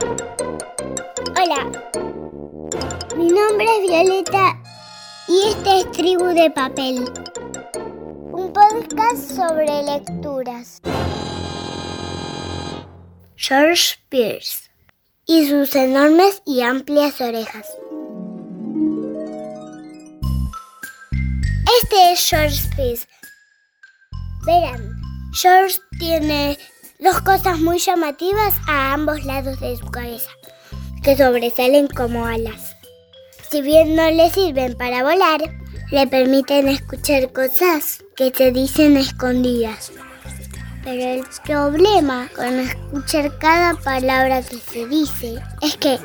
Hola, mi nombre es Violeta y este es Tribu de Papel, un podcast sobre lecturas. George Pierce y sus enormes y amplias orejas. Este es George Pierce. Verán, George tiene dos cosas muy llamativas a ambos lados de su cabeza, que sobresalen como alas. Si bien no le sirven para volar, le permiten escuchar cosas que se dicen escondidas. Pero el problema con escuchar cada palabra que se dice es que,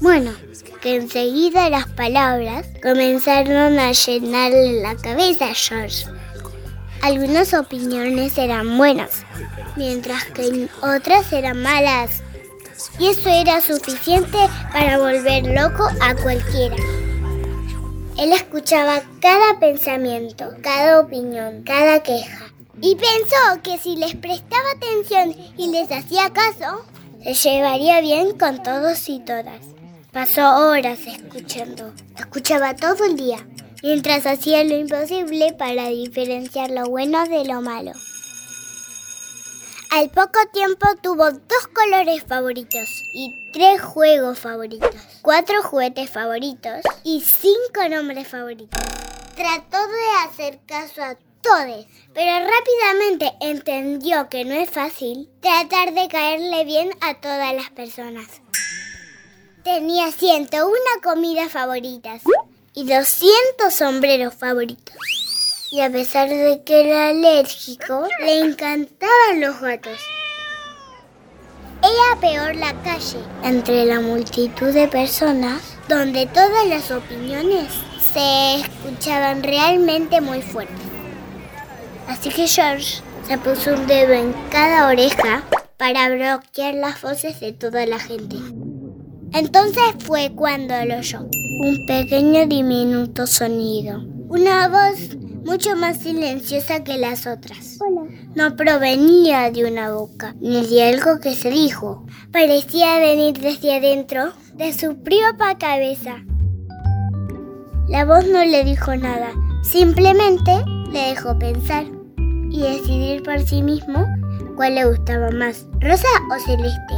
bueno, que enseguida las palabras comenzaron a llenarle la cabeza a George. Algunas opiniones eran buenas, mientras que otras eran malas. Y eso era suficiente para volver loco a cualquiera. Él escuchaba cada pensamiento, cada opinión, cada queja. Y pensó que si les prestaba atención y les hacía caso, se llevaría bien con todos y todas. Pasó horas escuchando. Escuchaba todo el día, mientras hacía lo imposible para diferenciar lo bueno de lo malo. Al poco tiempo tuvo dos colores favoritos y tres juegos favoritos, cuatro juguetes favoritos y cinco nombres favoritos. Trató de hacer caso a todos, pero rápidamente entendió que no es fácil tratar de caerle bien a todas las personas. Tenía 101 comidas favoritas y 200 sombreros favoritos. Y a pesar de que era alérgico, le encantaban los gatos. Era peor la calle, entre la multitud de personas, donde todas las opiniones se escuchaban realmente muy fuertes. Así que George se puso un dedo en cada oreja para bloquear las voces de toda la gente. Entonces fue cuando lo oyó un pequeño diminuto sonido, una voz mucho más silenciosa que las otras. No provenía de una boca, ni de algo que se dijo. Parecía venir desde adentro de su propia cabeza. La voz no le dijo nada, simplemente le dejó pensar y decidir por sí mismo cuál le gustaba más, rosa o celeste.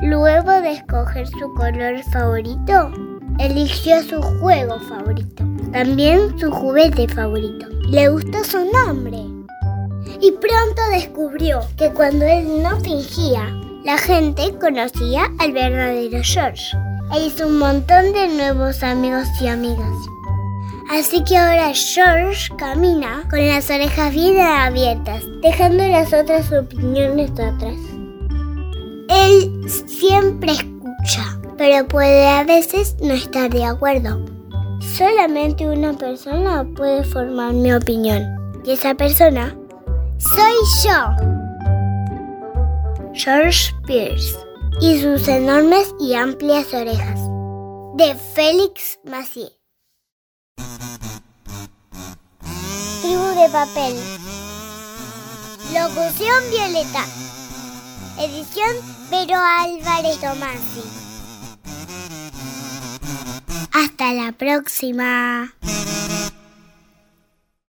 Luego de escoger su color favorito, eligió su juego favorito, también su juguete favorito. Le gustó su nombre. Y pronto descubrió que cuando él no fingía, la gente conocía al verdadero George. E hizo un montón de nuevos amigos y amigas. Así que ahora George camina con las orejas bien abiertas, dejando las otras opiniones atrás. Él siempre escucha, pero puede a veces no estar de acuerdo. Solamente una persona puede formar mi opinión. Y esa persona soy yo. George Pierce y sus enormes y amplias orejas. De Félix Massier. Tribu de papel. Locución Violeta. Edición Pero Álvarez Tomasi. Hasta la próxima.